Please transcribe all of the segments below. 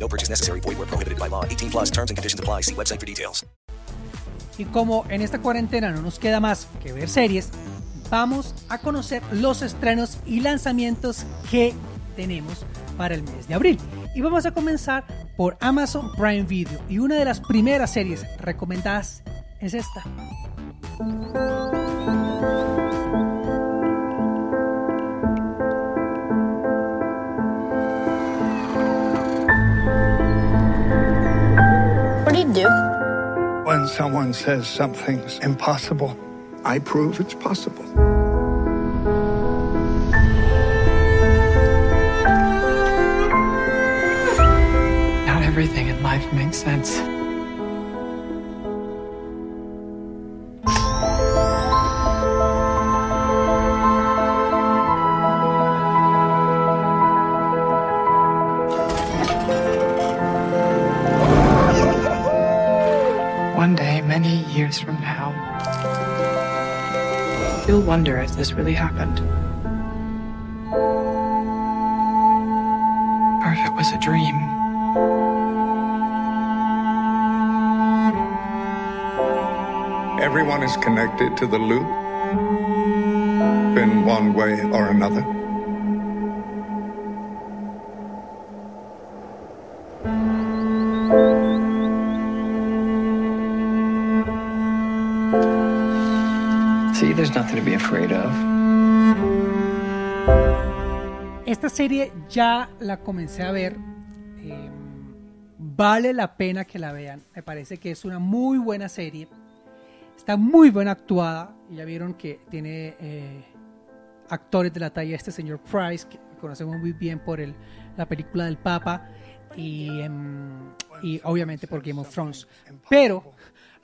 No purchase necessary. Void where prohibited by law. 18 plus terms and conditions apply. See website for details. Y como en esta cuarentena no nos queda más que ver series, vamos a conocer los estrenos y lanzamientos que tenemos para el mes de abril. Y vamos a comenzar por Amazon Prime Video. Y una de las primeras series recomendadas es esta. When someone says something's impossible, I prove it's possible. Not everything in life makes sense. Many years from now, you'll wonder if this really happened. Or if it was a dream. Everyone is connected to the loop in one way or another. To be. Esta serie ya la comencé a ver. eh, vale la pena que la vean. Me parece que es una muy buena serie. Está muy bien actuada. Ya vieron que tiene eh, actores de la talla este señor Price, que conocemos muy bien por el, la película del Papa. Y, em, y obviamente por Game of Thrones. Pero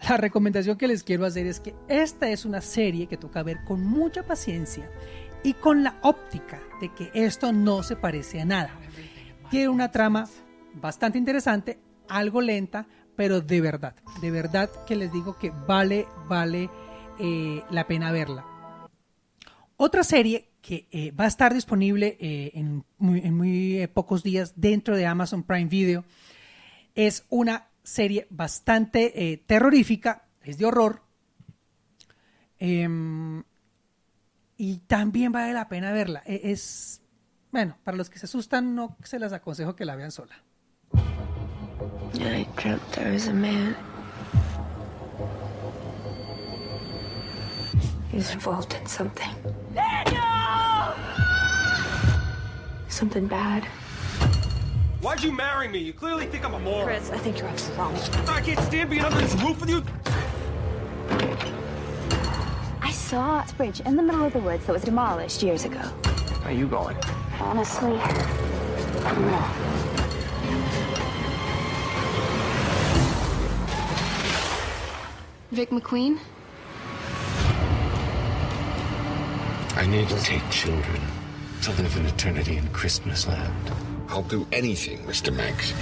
la recomendación que les quiero hacer es que esta es una serie que toca ver con mucha paciencia y con la óptica de que esto no se parece a nada. Tiene una trama bastante interesante, algo lenta, pero de verdad, de verdad que les digo que vale, vale eh, la pena verla. Otra serie que eh, va a estar disponible eh, en muy, pocos días dentro de Amazon Prime Video es una serie bastante eh, terrorífica, es de horror. em, y también vale la pena verla. E- Es, bueno, para los que se asustan, no se las aconsejo que la vean sola. I dreamt there was a man. He's involved in something. Something bad. Why'd you marry me? You clearly think I'm a moron. Chris, I think you're up to wrong. I can't stand being under this roof with you. I saw a bridge in the middle of the woods that was demolished years ago. Where are you going? Honestly, I don't know. Vic McQueen? I need to take children to live an eternity in Christmas land. I'll do anything, Mr. Manx.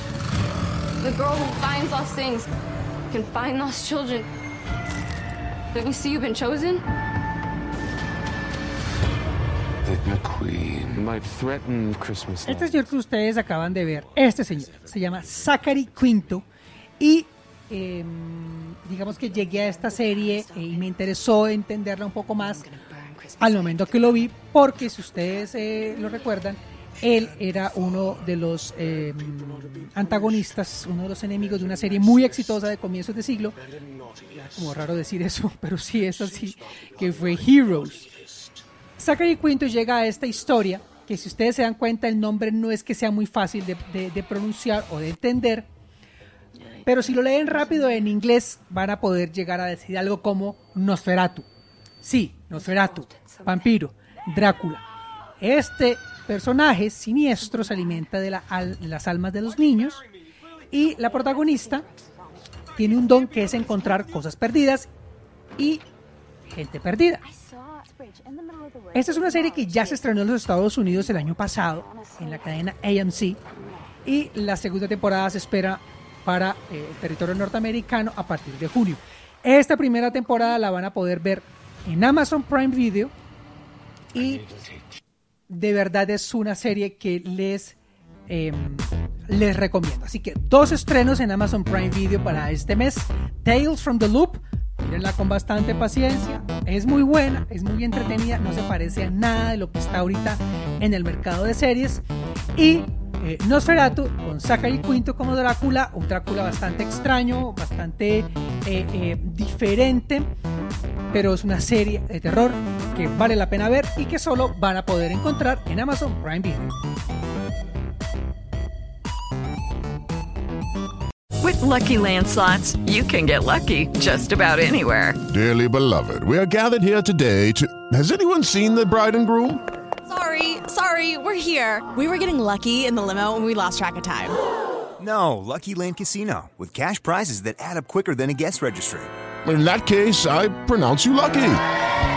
The girl who finds lost things can find lost children. Did we see you've been chosen? Vic McQueen might threaten Christmas Este señor que ustedes acaban de ver, este señor, se llama Zachary Quinto y eh, digamos que llegué a esta serie eh, y me interesó entenderla un poco más al momento que lo vi, porque si ustedes eh, lo recuerdan, él era uno de los eh, antagonistas, uno de los enemigos de una serie muy exitosa de comienzos de siglo, como raro decir eso, pero sí es así, que fue Heroes. Zachary Quinto llega a esta historia, que si ustedes se dan cuenta, el nombre no es que sea muy fácil de, de- de pronunciar o de entender, pero si lo leen rápido en inglés, van a poder llegar a decir algo como Nosferatu. Sí, Nosferatu, vampiro, Drácula. Este personaje siniestro se alimenta de las almas de los niños y la protagonista tiene un don que es encontrar cosas perdidas y gente perdida. Esta es una serie que ya se estrenó en los Estados Unidos el año pasado en la cadena AMC y la segunda temporada se espera para eh, el territorio norteamericano a partir de junio. Esta primera temporada la van a poder ver en Amazon Prime Video y de verdad es una serie que les, em, les recomiendo. Así que dos estrenos en Amazon Prime Video para este mes. Tales from the Loop, mírenla con bastante paciencia. Es muy buena, es muy entretenida, no se parece a nada de lo que está ahorita en el mercado de series. Y eh, Nosferatu con Zachary Quinto como Drácula, un Drácula bastante extraño, bastante eh, eh, diferente, pero es una serie de terror que vale la pena ver y que solo van a poder encontrar en Amazon Prime Video. With lucky landslots, you can get lucky just about anywhere. Dearly beloved, we are gathered here today to. Has anyone seen the bride and groom? Sorry, sorry, we're here. We were getting lucky in the limo and we lost track of time. No, Lucky Land Casino, with cash prizes that add up quicker than a guest registry. In that case, I pronounce you lucky.